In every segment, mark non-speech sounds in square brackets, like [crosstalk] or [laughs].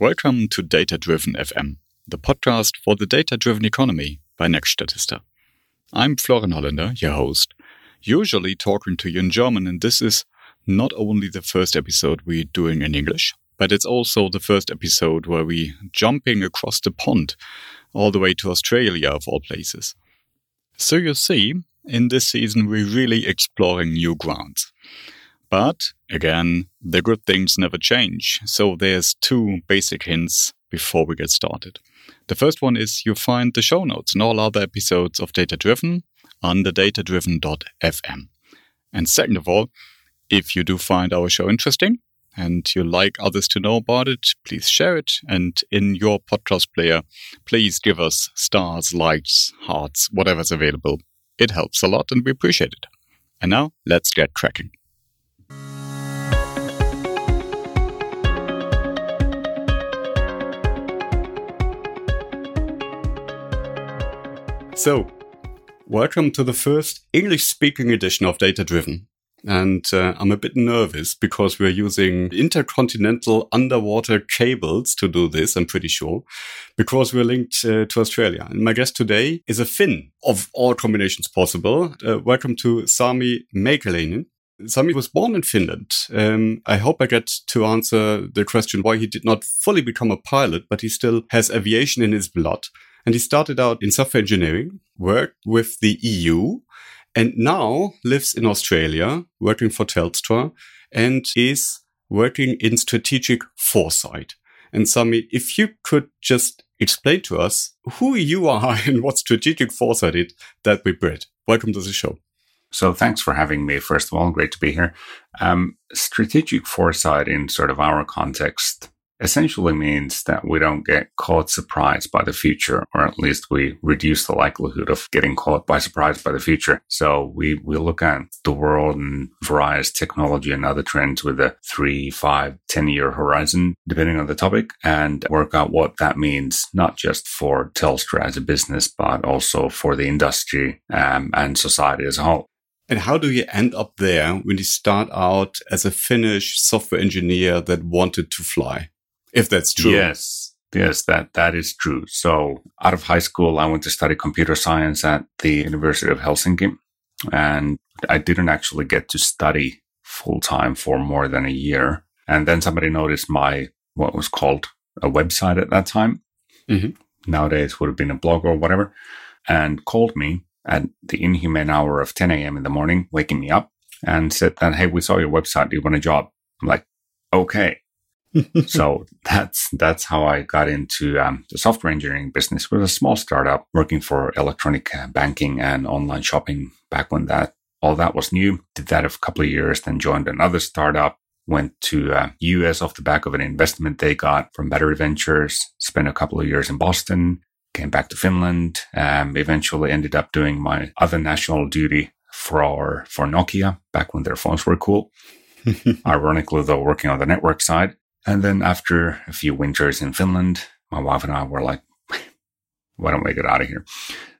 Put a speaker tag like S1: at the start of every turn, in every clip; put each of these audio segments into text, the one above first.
S1: Welcome to Data Driven FM, the podcast for the data driven economy by Next Statista. I'm Florian Holländer, your host, usually talking to you in German, and this is not only the first episode we're doing in English, but it's also the first episode where we jumping across the pond all the way to Australia of all places. So you see, in this season we're really exploring new grounds. But again, the good things never change. So there's two basic hints before we get started. The first one is you find the show notes and all other episodes of Data Driven under datadriven.fm. And second of all, if you do find our show interesting and you like others to know about it, please share it. And in your podcast player, please give us stars, likes, hearts, whatever's available. It helps a lot and we appreciate it. And now let's get cracking. So, welcome to the first English speaking edition of Data Driven. And uh, I'm a bit nervous because we're using intercontinental underwater cables to do this, I'm pretty sure, because we're linked uh, to Australia. And my guest today is a Finn of all combinations possible. Uh, welcome to Sami Mäkeläinen. Sami was born in Finland. Um, I hope I get to answer the question why he did not fully become a pilot, but he still has aviation in his blood. And he started out in software engineering, worked with the EU, and now lives in Australia, working for Telstra, and is working in strategic foresight. And Sami, if you could just explain to us who you are [laughs] and what strategic foresight is, that would be. Welcome to the show.
S2: So thanks for having me. First of all, great to be here. Um, strategic foresight in sort of our context essentially means that we don't get caught surprised by the future, or at least we reduce the likelihood of getting caught by surprise by the future. So we, we look at the world and various technology and other trends with a three, five, 10 year horizon, depending on the topic and work out what that means, not just for Telstra as a business, but also for the industry um, and society as a whole.
S1: And how do you end up there when you start out as a Finnish software engineer that wanted to fly? If that's true.
S2: Yes. Yes, that, that is true. So out of high school, I went to study computer science at the University of Helsinki. And I didn't actually get to study full time for more than a year. And then somebody noticed my, what was called a website at that time. Mm-hmm. Nowadays would have been a blog or whatever and called me at the inhumane hour of 10 a.m. in the morning, waking me up and said that, Hey, we saw your website. Do you want a job? I'm like, okay [laughs] so that's that's how I got into um, the software engineering business. It was a small startup working for electronic uh, banking and online shopping back when that all that was new. Did that a couple of years, then joined another startup. Went to uh, US off the back of an investment they got from Battery Ventures. Spent a couple of years in Boston. Came back to Finland. Um, eventually ended up doing my other national duty for for Nokia back when their phones were cool. [laughs] Ironically, though, working on the network side. And then after a few winters in Finland, my wife and I were like, [laughs] why don't we get out of here?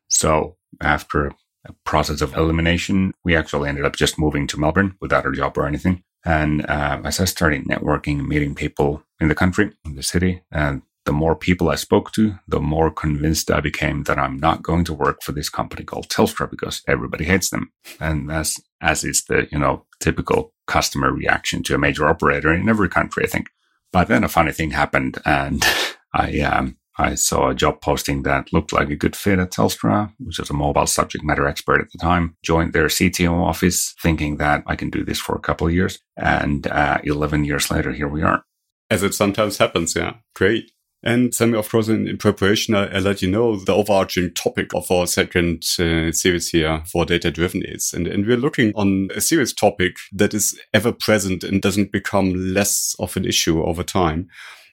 S2: So after a process of elimination, we actually ended up just moving to Melbourne without a job or anything. And uh, as I started networking, meeting people in the country, in the city, and the more people I spoke to, the more convinced I became that I'm not going to work for this company called Telstra because everybody hates them. And as, as is the, you know, typical customer reaction to a major operator in every country, I think. But then a funny thing happened and [laughs] I, um, I saw a job posting that looked like a good fit at Telstra, which was a mobile subject matter expert at the time. Joined their CTO office thinking that I can do this for a couple of years. And uh, 11 years later, here we are.
S1: As it sometimes happens. Yeah. Great. And Sami, of course, in, in preparation, I, I, let you know the overarching topic of our second uh, series here for data driven is. And, and we're looking on a serious topic that is ever present and doesn't become less of an issue over time.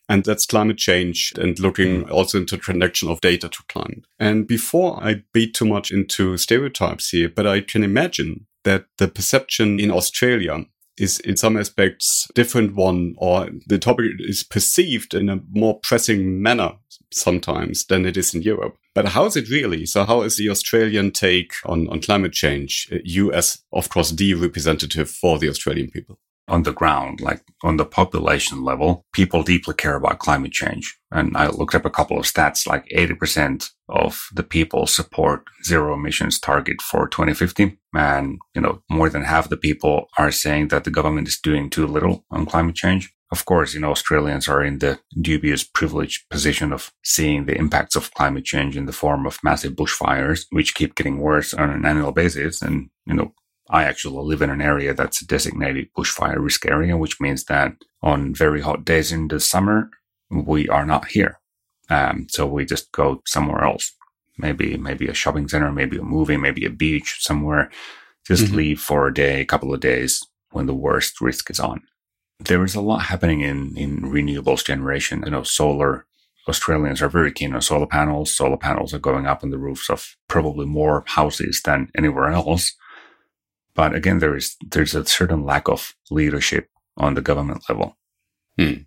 S1: And that's climate change and looking also into connection of data to climate. And before I beat too much into stereotypes here, but I can imagine that the perception in Australia is in some aspects different one or the topic is perceived in a more pressing manner sometimes than it is in Europe. But how is it really? So how is the Australian take on, on climate change? You as, of course, the representative for the Australian people.
S2: on the ground, like on the population level, people deeply care about climate change. And I looked up a couple of stats, like 80% of the people support zero emissions target for 2050. And, you know, more than half the people are saying that the government is doing too little on climate change. Of course, you know, Australians are in the dubious privileged position of seeing the impacts of climate change in the form of massive bushfires, which keep getting worse on an annual basis. And, you know, I actually live in an area that's a designated bushfire risk area, which means that on very hot days in the summer, we are not here. Um, so we just go somewhere else. Maybe, maybe a shopping center, maybe a movie, maybe a beach somewhere. Just mm-hmm. leave for a day, a couple of days when the worst risk is on. There is a lot happening in, in renewables generation. You know, solar Australians are very keen on solar panels. Solar panels are going up on the roofs of probably more houses than anywhere else. But again, there is there's a certain lack of leadership on the government level.
S1: Hmm.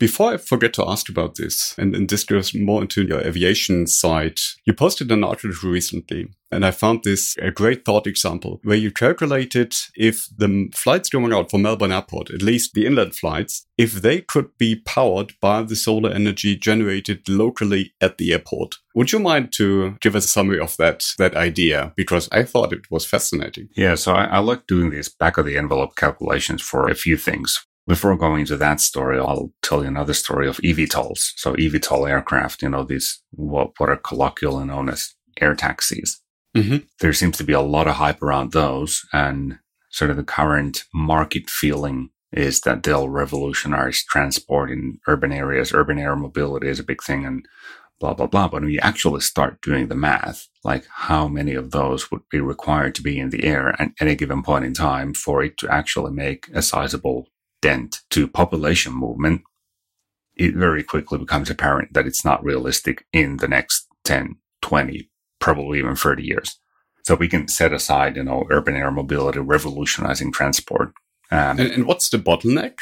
S1: Before I forget to ask about this, and, and this goes more into your aviation side, you posted an article recently, and I found this a great thought example where you calculated if the flights going out from Melbourne Airport, at least the inland flights, if they could be powered by the solar energy generated locally at the airport. Would you mind to give us a summary of that that idea? Because I thought it was fascinating.
S2: Yeah, so I, I like doing these back of the envelope calculations for a few things. Before going into that story, I'll tell you another story of eVTOLs. So eVTOL aircraft, you know, these what, what are colloquially known as air taxis. Mm-hmm. There seems to be a lot of hype around those and sort of the current market feeling is that they'll revolutionize transport in urban areas. Urban air mobility is a big thing and blah, blah, blah. But when you actually start doing the math, like how many of those would be required to be in the air at any given point in time for it to actually make a sizable dent to population movement, it very quickly becomes apparent that it's not realistic in the next 10, 20, probably even 30 years. So we can set aside, you know, urban air mobility revolutionizing transport.
S1: Um, and, and what's the bottleneck?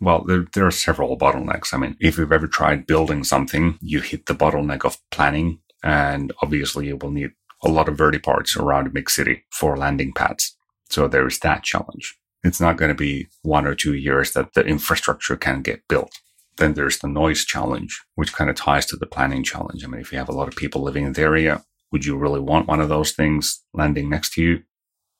S2: Well, there, there are several bottlenecks. I mean, if you've ever tried building something, you hit the bottleneck of planning. And obviously you will need a lot of vertiports around a big city for landing pads. So there is that challenge it's not going to be one or two years that the infrastructure can get built. Then there's the noise challenge, which kind of ties to the planning challenge. I mean, if you have a lot of people living in the area, would you really want one of those things landing next to you?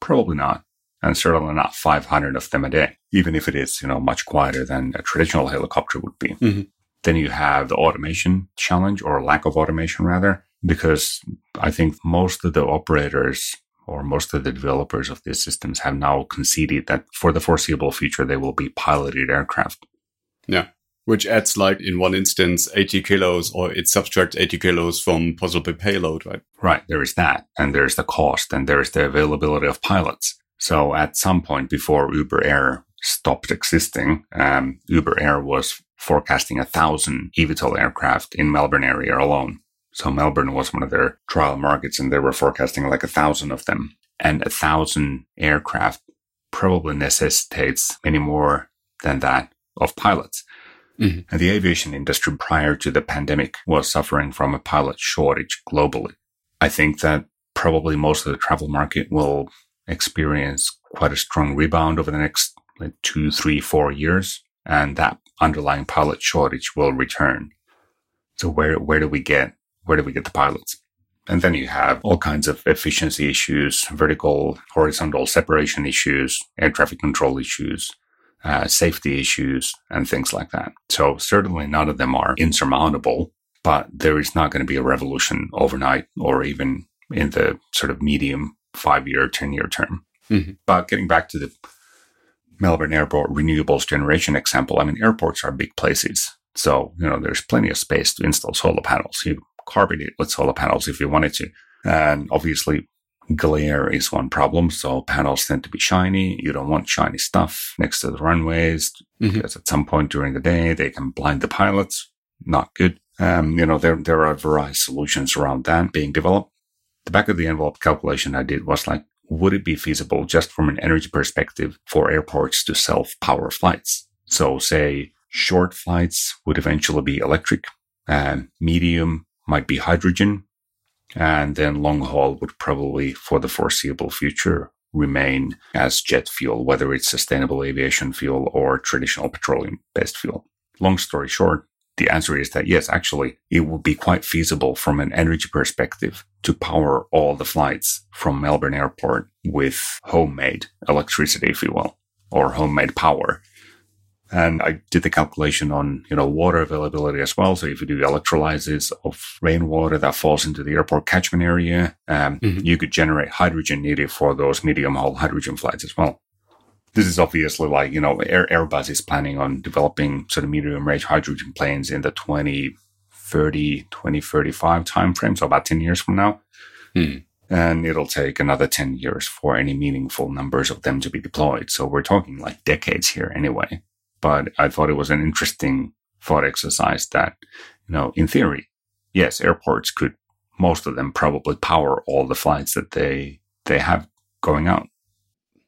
S2: Probably not. And certainly not 500 of them a day, even if it is, you know, much quieter than a traditional helicopter would be. Mm-hmm. Then you have the automation challenge or lack of automation rather, because I think most of the operators or most of the developers of these systems have now conceded that for the foreseeable future, they will be piloted aircraft.
S1: Yeah. Which adds like in one instance 80 kilos or it subtracts 80 kilos from possible payload, right?
S2: Right. There is that. And there's the cost and there's the availability of pilots. So at some point before Uber Air stopped existing, um, Uber Air was forecasting a thousand eVTOL aircraft in Melbourne area alone. So Melbourne was one of their trial markets and they were forecasting like a thousand of them. And a thousand aircraft probably necessitates many more than that of pilots. Mm-hmm. And the aviation industry prior to the pandemic was suffering from a pilot shortage globally. I think that probably most of the travel market will experience quite a strong rebound over the next like two, three, four years. And that underlying pilot shortage will return. So where, where do we get where do we get the pilots? And then you have all kinds of efficiency issues, vertical, horizontal separation issues, air traffic control issues, uh, safety issues, and things like that. So certainly none of them are insurmountable, but there is not going to be a revolution overnight or even in the sort of medium five year, 10 year term. Mm-hmm. But getting back to the Melbourne Airport renewables generation example, I mean, airports are big places. So, you know, there's plenty of space to install solar panels. You carbonate with solar panels if you wanted to. And obviously, glare is one problem. So panels tend to be shiny. You don't want shiny stuff next to the runways mm-hmm. because at some point during the day they can blind the pilots. Not good. Um, you know, there, there are various solutions around that being developed. The back of the envelope calculation I did was like, would it be feasible just from an energy perspective for airports to self power flights? So say short flights would eventually be electric, and medium might be hydrogen. And then long haul would probably, for the foreseeable future, remain as jet fuel, whether it's sustainable aviation fuel or traditional petroleum based fuel. Long story short, the answer is that yes, actually, it would be quite feasible from an energy perspective to power all the flights from Melbourne Airport with homemade electricity, if you will, or homemade power. And I did the calculation on, you know, water availability as well. So if you do electrolysis of rainwater that falls into the airport catchment area, um, mm-hmm. you could generate hydrogen needed for those medium haul hydrogen flights as well this is obviously like, you know, Air, Airbus is planning on developing sort of medium range hydrogen planes in the 2030, 2035 timeframe. So about 10 years from now. Hmm. And it'll take another 10 years for any meaningful numbers of them to be deployed. So we're talking like decades here anyway. But I thought it was an interesting thought exercise that, you know, in theory, yes, airports could, most of them probably power all the flights that they, they have going out.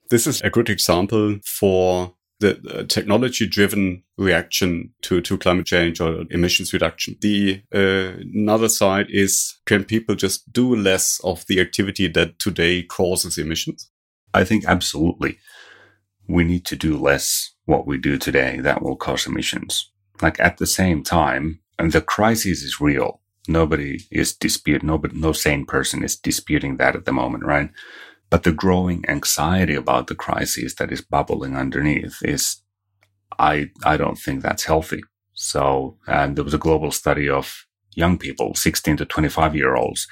S1: This is a good example for the technology driven reaction to, to climate change or emissions reduction. The uh, another side is can people just do less of the activity that today causes emissions?
S2: I think absolutely. We need to do less what we do today that will cause emissions. Like at the same time, and the crisis is real. Nobody is disputing, nobody, no sane person is disputing that at the moment, right? But the growing anxiety about the crisis that is bubbling underneath is, I, I don't think that's healthy. So, and there was a global study of young people, 16 to 25 year olds,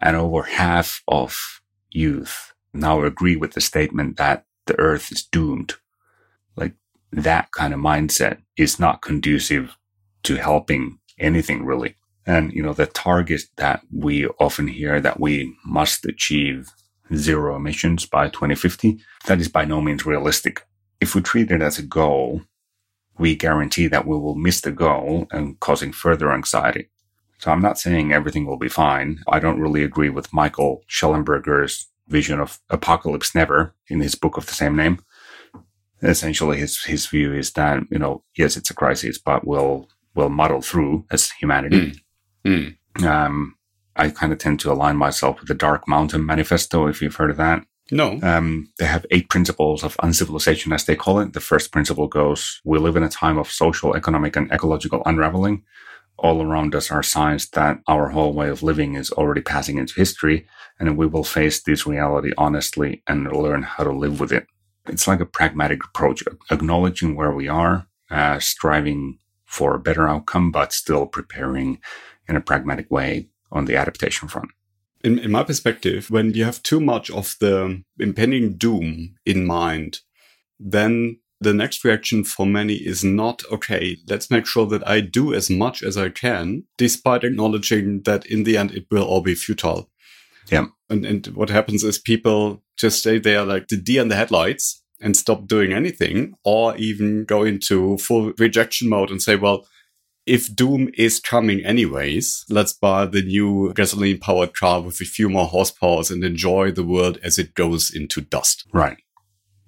S2: and over half of youth now agree with the statement that the earth is doomed. Like that kind of mindset is not conducive to helping anything really. And, you know, the target that we often hear that we must achieve zero emissions by 2050, that is by no means realistic. If we treat it as a goal, we guarantee that we will miss the goal and causing further anxiety. So I'm not saying everything will be fine. I don't really agree with Michael Shellenberger's vision of apocalypse never in his book of the same name. Essentially, his, his view is that, you know, yes, it's a crisis, but we'll, we'll muddle through as humanity. Mm. Mm. Um, I kind of tend to align myself with the Dark Mountain Manifesto, if you've heard of that.
S1: No.
S2: Um, they have eight principles of uncivilization, as they call it. The first principle goes, we live in a time of social, economic, and ecological unraveling. All around us are signs that our whole way of living is already passing into history, and we will face this reality honestly and learn how to live with it. It's like a pragmatic approach, acknowledging where we are, uh, striving for a better outcome, but still preparing in a pragmatic way on the adaptation front.
S1: In, in my perspective, when you have too much of the impending doom in mind, then the next reaction for many is not okay, let's make sure that I do as much as I can, despite acknowledging that in the end it will all be futile.
S2: Yeah.
S1: And, and what happens is people just stay there like the deer in the headlights and stop doing anything, or even go into full rejection mode and say, well, if Doom is coming anyways, let's buy the new gasoline powered car with a few more horsepowers and enjoy the world as it goes into dust.
S2: Right.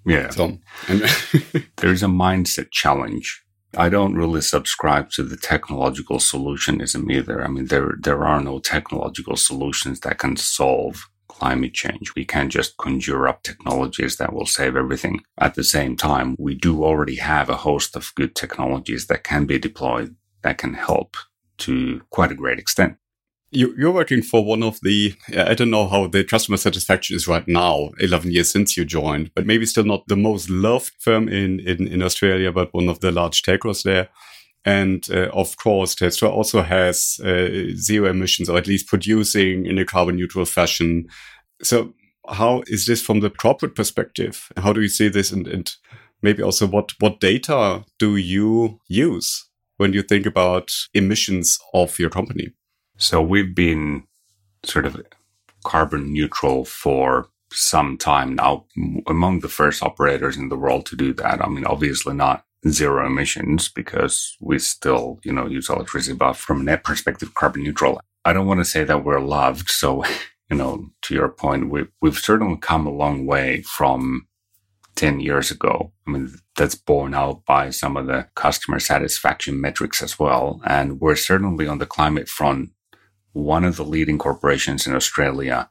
S2: Yeah. So, [laughs] There's a mindset challenge. I don't really subscribe to the technological solutionism either. I mean, there, there are no technological solutions that can solve climate change. We can't just conjure up technologies that will save everything. At the same time, we do already have a host of good technologies that can be deployed that can help to quite a great extent.
S1: You, are working for one of the, I don't know how the customer satisfaction is right now, 11 years since you joined, but maybe still not the most loved firm in, in, in Australia, but one of the large telcos there. And uh, of course, Telstra also has uh, zero emissions, or at least producing in a carbon neutral fashion. So, how is this from the corporate perspective? How do you see this? And, and maybe also, what what data do you use when you think about emissions of your company?
S2: So we've been sort of carbon neutral for some time now, among the first operators in the world to do that. I mean, obviously not zero emissions because we still, you know, use electricity, but from a net perspective, carbon neutral. I don't want to say that we're loved. So, [laughs] you know, to your point, we, we've certainly come a long way from 10 years ago. I mean, that's borne out by some of the customer satisfaction metrics as well. And we're certainly on the climate front, one of the leading corporations in Australia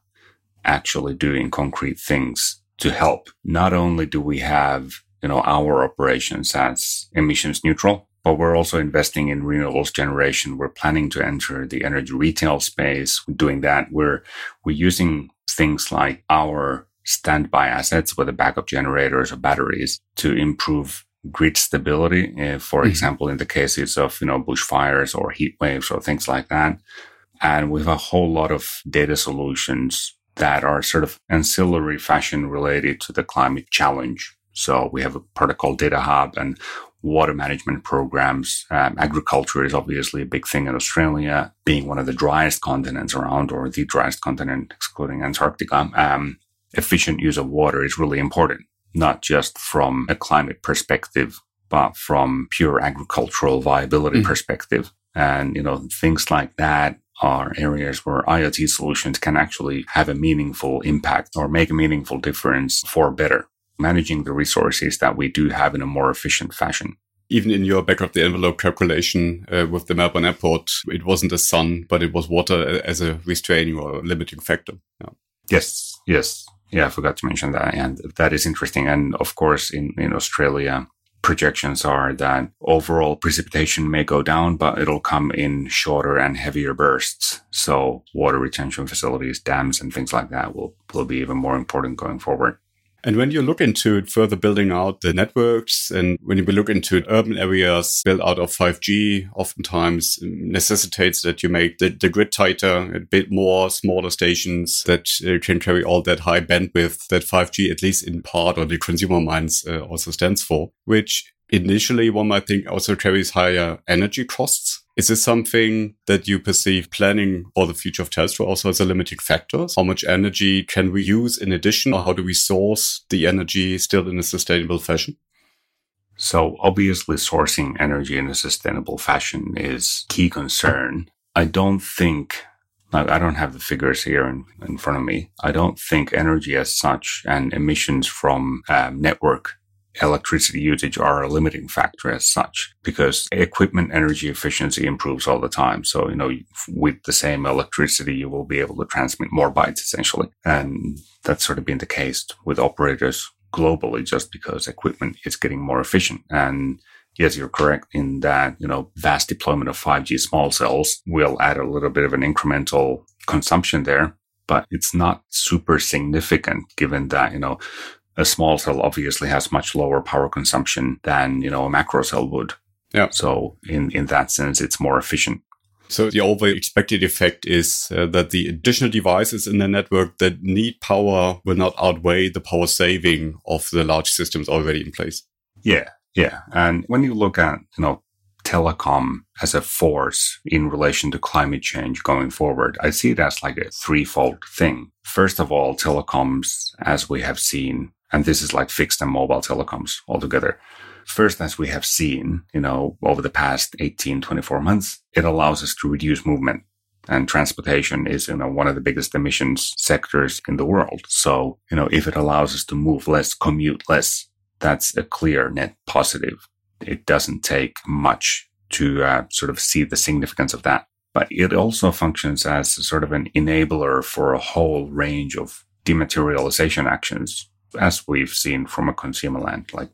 S2: actually doing concrete things to help. Not only do we have, you know, our operations as emissions neutral, but we're also investing in renewables generation. We're planning to enter the energy retail space. Doing that, we're we're using things like our standby assets, whether backup generators or batteries, to improve grid stability. Uh, for mm-hmm. example, in the cases of you know bushfires or heat waves or things like that. And we have a whole lot of data solutions that are sort of ancillary fashion related to the climate challenge. So we have a protocol data hub and water management programs. Um, agriculture is obviously a big thing in Australia, being one of the driest continents around, or the driest continent, excluding Antarctica. Um, efficient use of water is really important, not just from a climate perspective, but from pure agricultural viability mm. perspective. And, you know, things like that are areas where IoT solutions can actually have a meaningful impact or make a meaningful difference for better managing the resources that we do have in a more efficient fashion.
S1: Even in your back of the envelope calculation uh, with the Melbourne airport, it wasn't the sun, but it was water as a restraining or limiting factor.
S2: Yeah. Yes, yes. Yeah, I forgot to mention that. And that is interesting. And of course, in, in Australia, projections are that overall precipitation may go down, but it'll come in shorter and heavier bursts. So water retention facilities, dams, and things like that will, will be even more important going forward.
S1: And when you look into further building out the networks and when you look into urban areas built out of 5G, oftentimes necessitates that you make the, the grid tighter, a bit more smaller stations that uh, can carry all that high bandwidth that 5G, at least in part or the consumer minds, uh, also stands for, which initially one might think also carries higher energy costs. Is this something that you perceive planning for the future of Telstra also as a limiting factor? How much energy can we use in addition, or how do we source the energy still in a sustainable fashion?
S2: So obviously sourcing energy in a sustainable fashion is key concern. I don't think I don't have the figures here in, in front of me. I don't think energy as such and emissions from um, network electricity usage are a limiting factor as such because equipment energy efficiency improves all the time. So, you know, with the same electricity, you will be able to transmit more bytes essentially. And that's sort of been the case with operators globally just because equipment is getting more efficient. And yes, you're correct in that, you know, vast deployment of 5G small cells will add a little bit of an incremental consumption there but it's not super significant given that, you know, a small cell obviously has much lower power consumption than, you know, a macro cell would. Yeah. So in, in that sense, it's more efficient.
S1: So the over expected effect is uh, that the additional devices in the network that need power will not outweigh the power saving of the large systems already in place.
S2: Yeah. Yeah. And when you look at, you know, telecom as a force in relation to climate change going forward, I see it as like a threefold thing. First of all, telecoms, as we have seen, and this is like fixed and mobile telecoms altogether. First, as we have seen, you know, over the past 18, 24 months, it allows us to reduce movement and transportation is, you know, one of the biggest emissions sectors in the world. So, you know, if it allows us to move less, commute less, that's a clear net positive. It doesn't take much to uh, sort of see the significance of that. But it also functions as sort of an enabler for a whole range of dematerialization actions as we've seen from a consumer land, like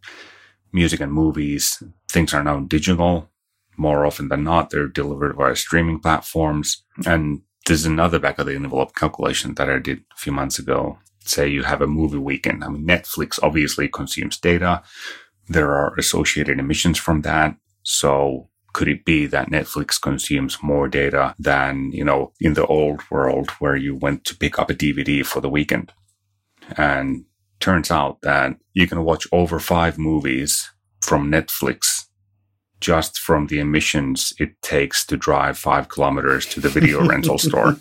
S2: music and movies, things are now digital. More often than not, they're delivered via streaming platforms. And there's another back of the envelope calculation that I did a few months ago. Say you have a movie weekend. I mean, Netflix obviously consumes data. There are associated emissions from that. So could it be that Netflix consumes more data than, you know, in the old world where you went to pick up a DVD for the weekend? And turns out that you can watch over five movies from Netflix just from the emissions it takes to drive five kilometers to the video [laughs] rental store.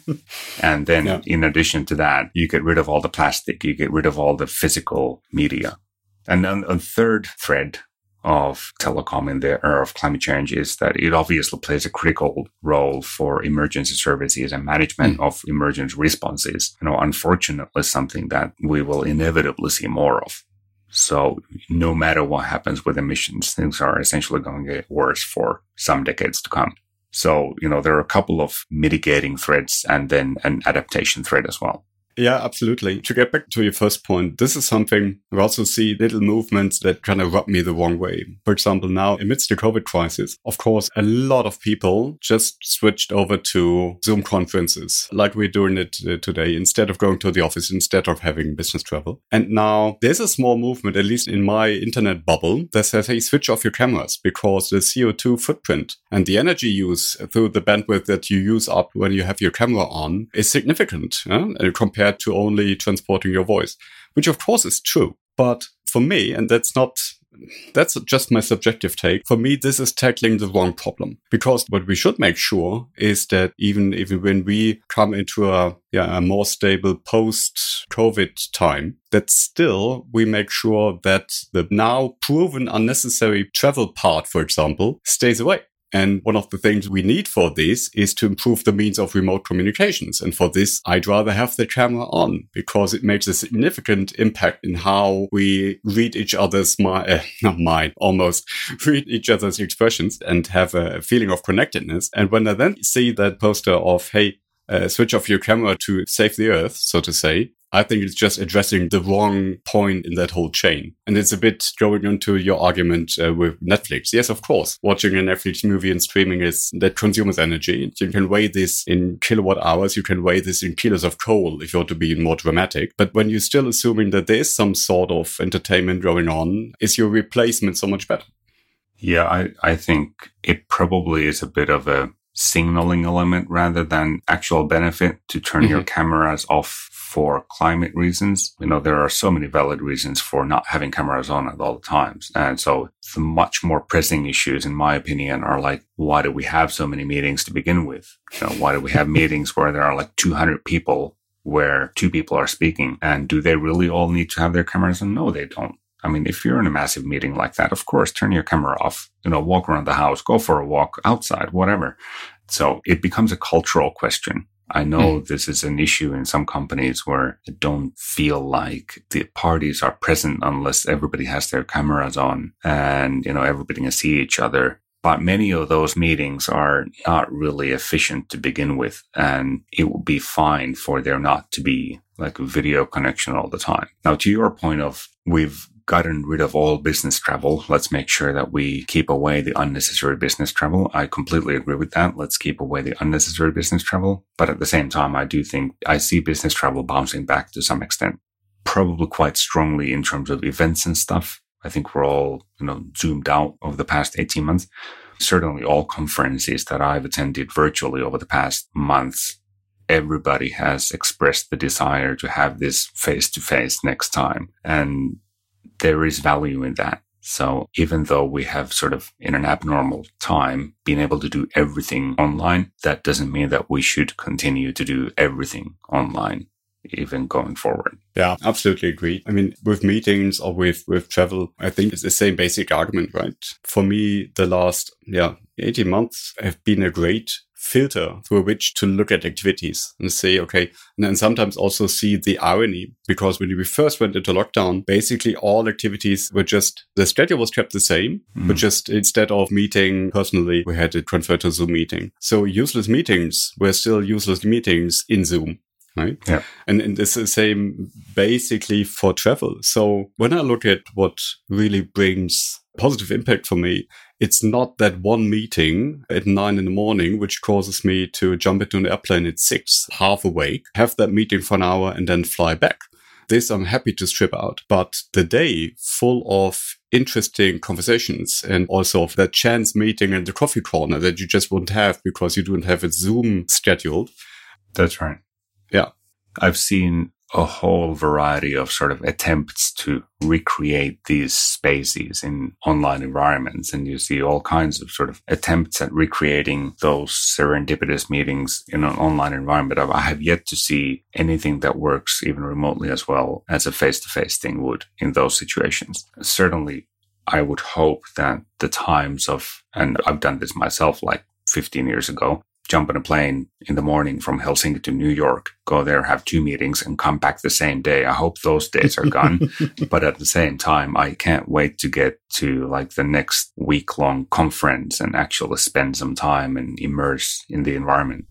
S2: And then yeah. in addition to that, you get rid of all the plastic, you get rid of all the physical media. And then a third thread of telecom in the era of climate change is that it obviously plays a critical role for emergency services and management mm. of emergency responses. You know, unfortunately, something that we will inevitably see more of. So no matter what happens with emissions, things are essentially going to get worse for some decades to come. So, you know, there are a couple of mitigating threats and then an adaptation threat as well.
S1: Yeah, absolutely. To get back to your first point, this is something we also see little movements that kind of rub me the wrong way. For example, now amidst the COVID crisis, of course, a lot of people just switched over to Zoom conferences like we're doing it uh, today instead of going to the office, instead of having business travel. And now there's a small movement, at least in my internet bubble, that says, hey, switch off your cameras because the CO2 footprint and the energy use through the bandwidth that you use up when you have your camera on is significant uh, compared to only transporting your voice, which of course is true. But for me, and that's not that's just my subjective take. For me, this is tackling the wrong problem because what we should make sure is that even even when we come into a yeah a more stable post COVID time, that still we make sure that the now proven unnecessary travel part, for example, stays away. And one of the things we need for this is to improve the means of remote communications. And for this, I'd rather have the camera on because it makes a significant impact in how we read each other's mind, uh, not mind, almost [laughs] read each other's expressions and have a feeling of connectedness. And when I then see that poster of, hey, uh, switch off your camera to save the earth, so to say, I think it's just addressing the wrong point in that whole chain. And it's a bit going into your argument uh, with Netflix. Yes, of course, watching a Netflix movie and streaming is that consumes energy. You can weigh this in kilowatt hours. You can weigh this in kilos of coal if you want to be more dramatic. But when you're still assuming that there is some sort of entertainment going on, is your replacement so much better?
S2: Yeah, I, I think it probably is a bit of a signaling element rather than actual benefit to turn mm-hmm. your cameras off for climate reasons. You know, there are so many valid reasons for not having cameras on at all times. And so the much more pressing issues, in my opinion, are like, why do we have so many meetings to begin with? You know, why do we have meetings where there are like 200 people where two people are speaking? And do they really all need to have their cameras on? No, they don't. I mean, if you're in a massive meeting like that, of course, turn your camera off, you know, walk around the house, go for a walk outside, whatever. So it becomes a cultural question I know mm. this is an issue in some companies where they don't feel like the parties are present unless everybody has their cameras on and, you know, everybody can see each other. But many of those meetings are not really efficient to begin with. And it would be fine for there not to be like a video connection all the time. Now, to your point of we've gotten rid of all business travel. Let's make sure that we keep away the unnecessary business travel. I completely agree with that. Let's keep away the unnecessary business travel. But at the same time, I do think I see business travel bouncing back to some extent, probably quite strongly in terms of events and stuff. I think we're all, you know, zoomed out over the past 18 months. Certainly all conferences that I've attended virtually over the past months everybody has expressed the desire to have this face to face next time. And there is value in that. So even though we have sort of in an abnormal time been able to do everything online, that doesn't mean that we should continue to do everything online even going forward.
S1: Yeah, absolutely agree. I mean, with meetings or with, with travel, I think it's the same basic argument, right? For me, the last, yeah, 18 months have been a great filter through which to look at activities and say, okay, and then sometimes also see the irony because when we first went into lockdown, basically all activities were just, the schedule was kept the same, mm. but just instead of meeting personally, we had to transfer to Zoom meeting. So useless meetings were still useless meetings in Zoom right?
S2: Yeah.
S1: And, and it's the same basically for travel. So when I look at what really brings positive impact for me, it's not that one meeting at nine in the morning, which causes me to jump into an airplane at six, half awake, have that meeting for an hour and then fly back. This I'm happy to strip out, but the day full of interesting conversations and also of that chance meeting in the coffee corner that you just won't have because you don't have a Zoom scheduled.
S2: That's right. I've seen a whole variety of sort of attempts to recreate these spaces in online environments. And you see all kinds of sort of attempts at recreating those serendipitous meetings in an online environment. I have yet to see anything that works even remotely as well as a face to face thing would in those situations. Certainly, I would hope that the times of, and I've done this myself like 15 years ago, jump on a plane in the morning from Helsinki to New York, go there, have two meetings, and come back the same day. I hope those days are gone. [laughs] but at the same time, I can't wait to get to like the next week long conference and actually spend some time and immerse in the environment.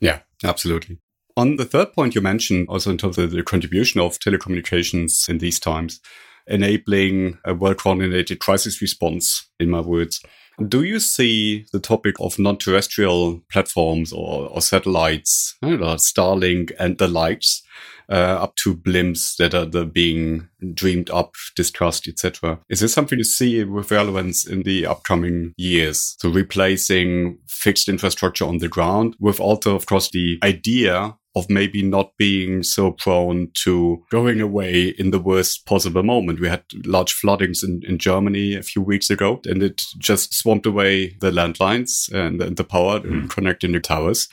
S1: Yeah, absolutely. On the third point you mentioned, also in terms of the contribution of telecommunications in these times, enabling a well coordinated crisis response, in my words. Do you see the topic of non terrestrial platforms or, or satellites, know, Starlink and the likes, uh, up to blimps that are the being dreamed up, discussed, etc. Is this something you see with relevance in the upcoming years? So replacing fixed infrastructure on the ground with also, of course, the idea of maybe not being so prone to going away in the worst possible moment. We had large floodings in, in Germany a few weeks ago, and it just swamped away the landlines and, and the power mm. connecting the towers,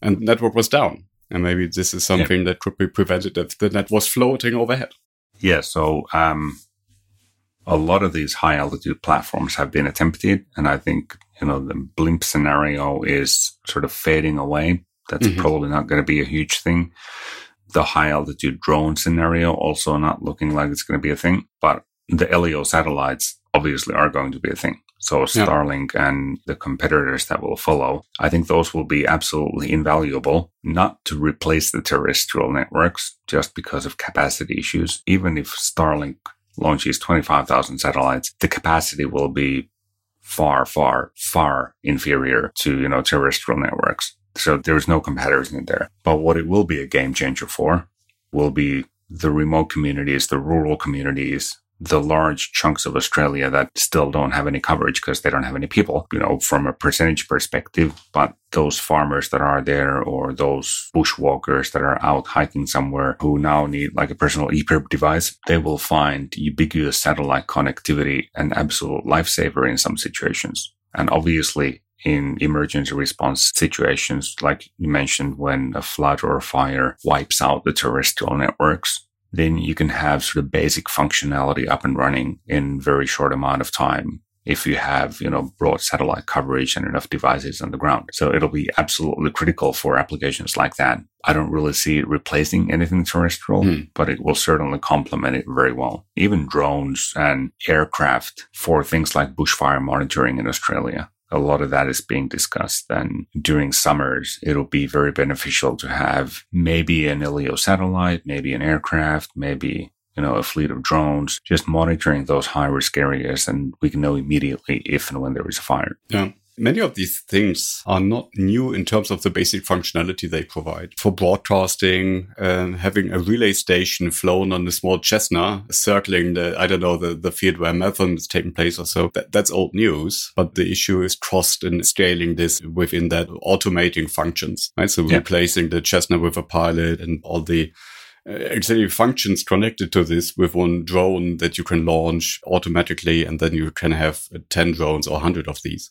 S1: and the network was down. And maybe this is something yeah. that could be prevented if the net was floating overhead.
S2: Yeah. So, um, a lot of these high altitude platforms have been attempted. And I think, you know, the blimp scenario is sort of fading away that's mm-hmm. probably not going to be a huge thing. The high altitude drone scenario also not looking like it's going to be a thing, but the LEO satellites obviously are going to be a thing. So Starlink yeah. and the competitors that will follow, I think those will be absolutely invaluable, not to replace the terrestrial networks just because of capacity issues. Even if Starlink launches 25,000 satellites, the capacity will be far, far, far inferior to, you know, terrestrial networks. So there's no comparison in there. But what it will be a game changer for will be the remote communities, the rural communities, the large chunks of Australia that still don't have any coverage because they don't have any people, you know, from a percentage perspective. But those farmers that are there or those bushwalkers that are out hiking somewhere who now need like a personal EPIRB device, they will find ubiquitous satellite connectivity an absolute lifesaver in some situations. And obviously in emergency response situations, like you mentioned, when a flood or a fire wipes out the terrestrial networks, then you can have sort of basic functionality up and running in very short amount of time if you have, you know, broad satellite coverage and enough devices on the ground. So it'll be absolutely critical for applications like that. I don't really see it replacing anything terrestrial, mm. but it will certainly complement it very well. Even drones and aircraft for things like bushfire monitoring in Australia a lot of that is being discussed. And during summers, it'll be very beneficial to have maybe an LEO satellite, maybe an aircraft, maybe you know, a fleet of drones, just monitoring those high risk areas, and we can know immediately if and when there is a fire.
S1: Yeah. Many of these things are not new in terms of the basic functionality they provide. For broadcasting, uh, having a relay station flown on a small Cessna circling the, I don't know, the, the field where marathon is taking place or so, that, that's old news. But the issue is cost in scaling this within that automating functions, right? So yeah. replacing the Cessna with a pilot and all the uh, auxiliary functions connected to this with one drone that you can launch automatically and then you can have 10 drones or 100 of these.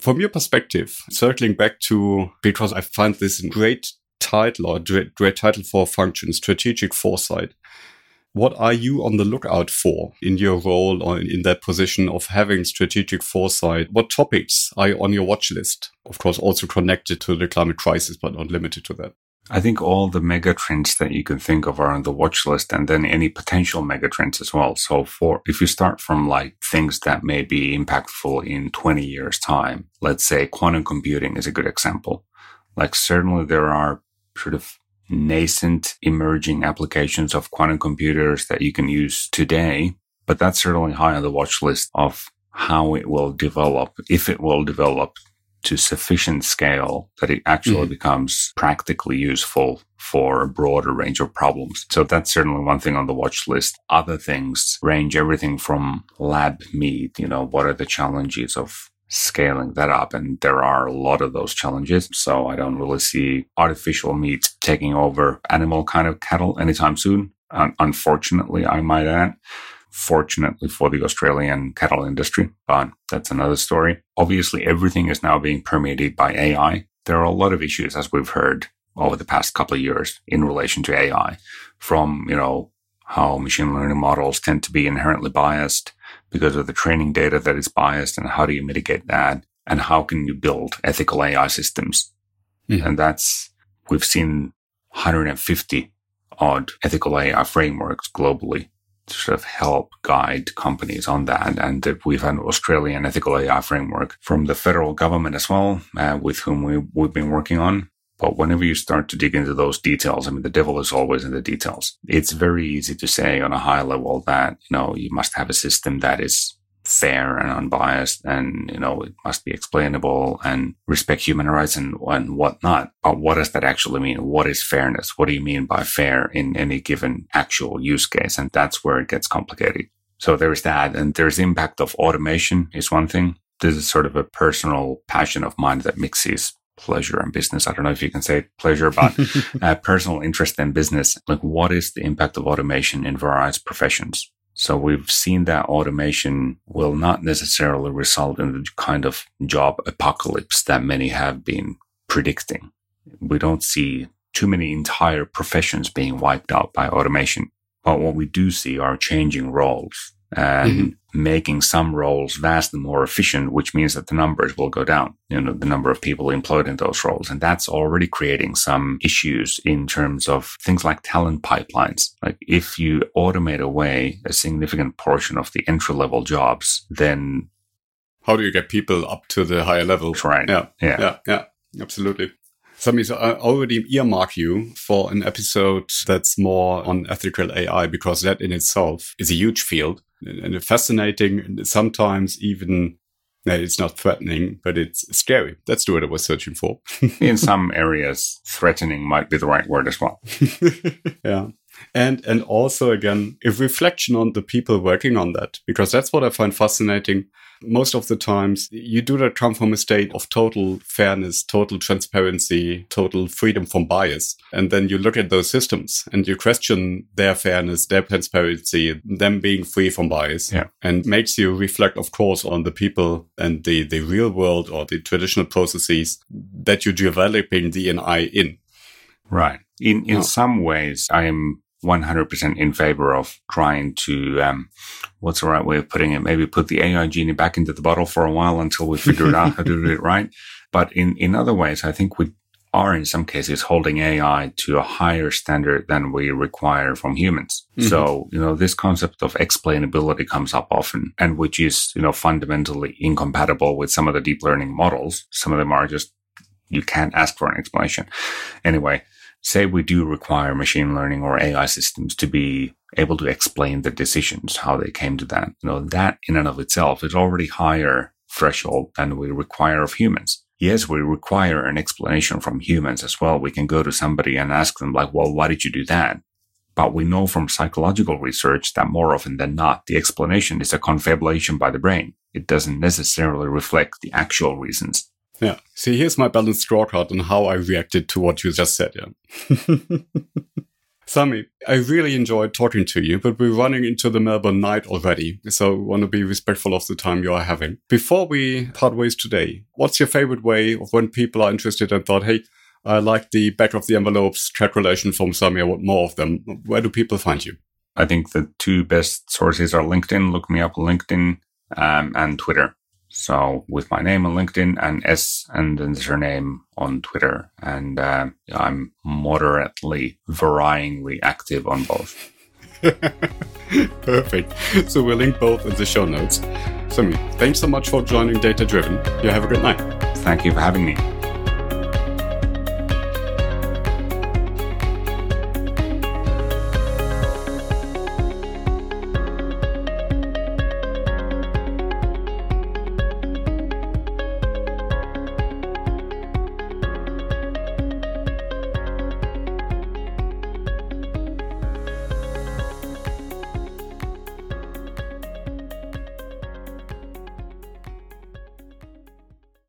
S1: From your perspective, circling back to, because I find this a great title or great, great title for function, strategic foresight. What are you on the lookout for in your role or in that position of having strategic foresight? What topics are you on your watch list? Of course, also connected to the climate crisis, but not limited to that.
S2: I think all the mega trends that you can think of are on the watch list and then any potential mega trends as well. So for, if you start from like things that may be impactful in 20 years time, let's say quantum computing is a good example. Like certainly there are sort of nascent emerging applications of quantum computers that you can use today, but that's certainly high on the watch list of how it will develop, if it will develop to sufficient scale that it actually mm. becomes practically useful for a broader range of problems. So that's certainly one thing on the watch list. Other things range everything from lab meat, you know, what are the challenges of scaling that up? And there are a lot of those challenges. So I don't really see artificial meat taking over animal kind of cattle anytime soon. unfortunately, I might add fortunately for the Australian cattle industry, but that's another story. Obviously, everything is now being permeated by AI. There are a lot of issues, as we've heard over the past couple of years in relation to AI from, you know, how machine learning models tend to be inherently biased because of the training data that is biased and how do you mitigate that? And how can you build ethical AI systems? Mm-hmm. And that's, we've seen 150 odd ethical AI frameworks globally sort of help guide companies on that. And we've had an Australian ethical AI framework from the federal government as well, uh, with whom we, we've been working on. But whenever you start to dig into those details, I mean, the devil is always in the details. It's very easy to say on a high level that, you know, you must have a system that is fair and unbiased and, you know, it must be explainable and respect human rights and, and whatnot. But what does that actually mean? What is fairness? What do you mean by fair in any given actual use case? And that's where it gets complicated. So there's that. And there's the impact of automation is one thing. This is sort of a personal passion of mine that mixes pleasure and business. I don't know if you can say pleasure, but [laughs] uh, personal interest in business. Like what is the impact of automation in various professions? So we've seen that automation will not necessarily result in the kind of job apocalypse that many have been predicting. We don't see too many entire professions being wiped out by automation. But what we do see are changing roles and mm-hmm. making some roles vastly more efficient, which means that the numbers will go down, you know, the number of people employed in those roles. And that's already creating some issues in terms of things like talent pipelines. Like if you automate away a significant portion of the entry level jobs, then
S1: how do you get people up to the higher level?
S2: Right.
S1: Yeah. Yeah. Yeah. Yeah. Absolutely. Sami, so I already earmark you for an episode that's more on ethical AI because that in itself is a huge field and fascinating, sometimes even it's not threatening, but it's scary. That's the word I was searching for. [laughs]
S2: in some areas, threatening might be the right word as well. [laughs]
S1: yeah. And and also again, a reflection on the people working on that, because that's what I find fascinating most of the times you do not come from a state of total fairness, total transparency, total freedom from bias. And then you look at those systems and you question their fairness, their transparency, them being free from bias.
S2: Yeah.
S1: And makes you reflect, of course, on the people and the, the real world or the traditional processes that you're developing the AI in.
S2: Right. In in some ways, I am 100% in favor of trying to, um, what's the right way of putting it? Maybe put the AI genie back into the bottle for a while until we figure it out how to do it right. [laughs] But in, in other ways, I think we are in some cases holding AI to a higher standard than we require from humans. Mm-hmm. So, you know, this concept of explainability comes up often and which is, you know, fundamentally incompatible with some of the deep learning models. Some of them are just, you can't ask for an explanation. Anyway, say we do require machine learning or AI systems to be able to explain the decisions, how they came to that, you know, that in and of itself is already higher threshold than we require of humans. Yes, we require an explanation from humans as well. We can go to somebody and ask them like, well, why did you do that? But we know from psychological research that more often than not, the explanation is a confabulation by the brain. It doesn't necessarily reflect the actual reasons.
S1: Yeah. See, here's my balanced scorecard on how I reacted to what you just said. Yeah. [laughs] Sami, I really enjoyed talking to you, but we're running into the Melbourne night already, so I want to be respectful of the time you are having. Before we part ways today, what's your favorite way of when people are interested and thought, hey, I like the back of the envelopes calculation from Sami, I want more of them. Where do people find you?
S2: I think the two best sources are LinkedIn. Look me up on LinkedIn um, and Twitter. So with my name on LinkedIn and S and then surname on Twitter. And uh, I'm moderately, varyingly active on both. [laughs]
S1: Perfect. So we'll link both in the show notes. Sami, thanks so much for joining Data Driven. You have a good night.
S2: Thank you for having me.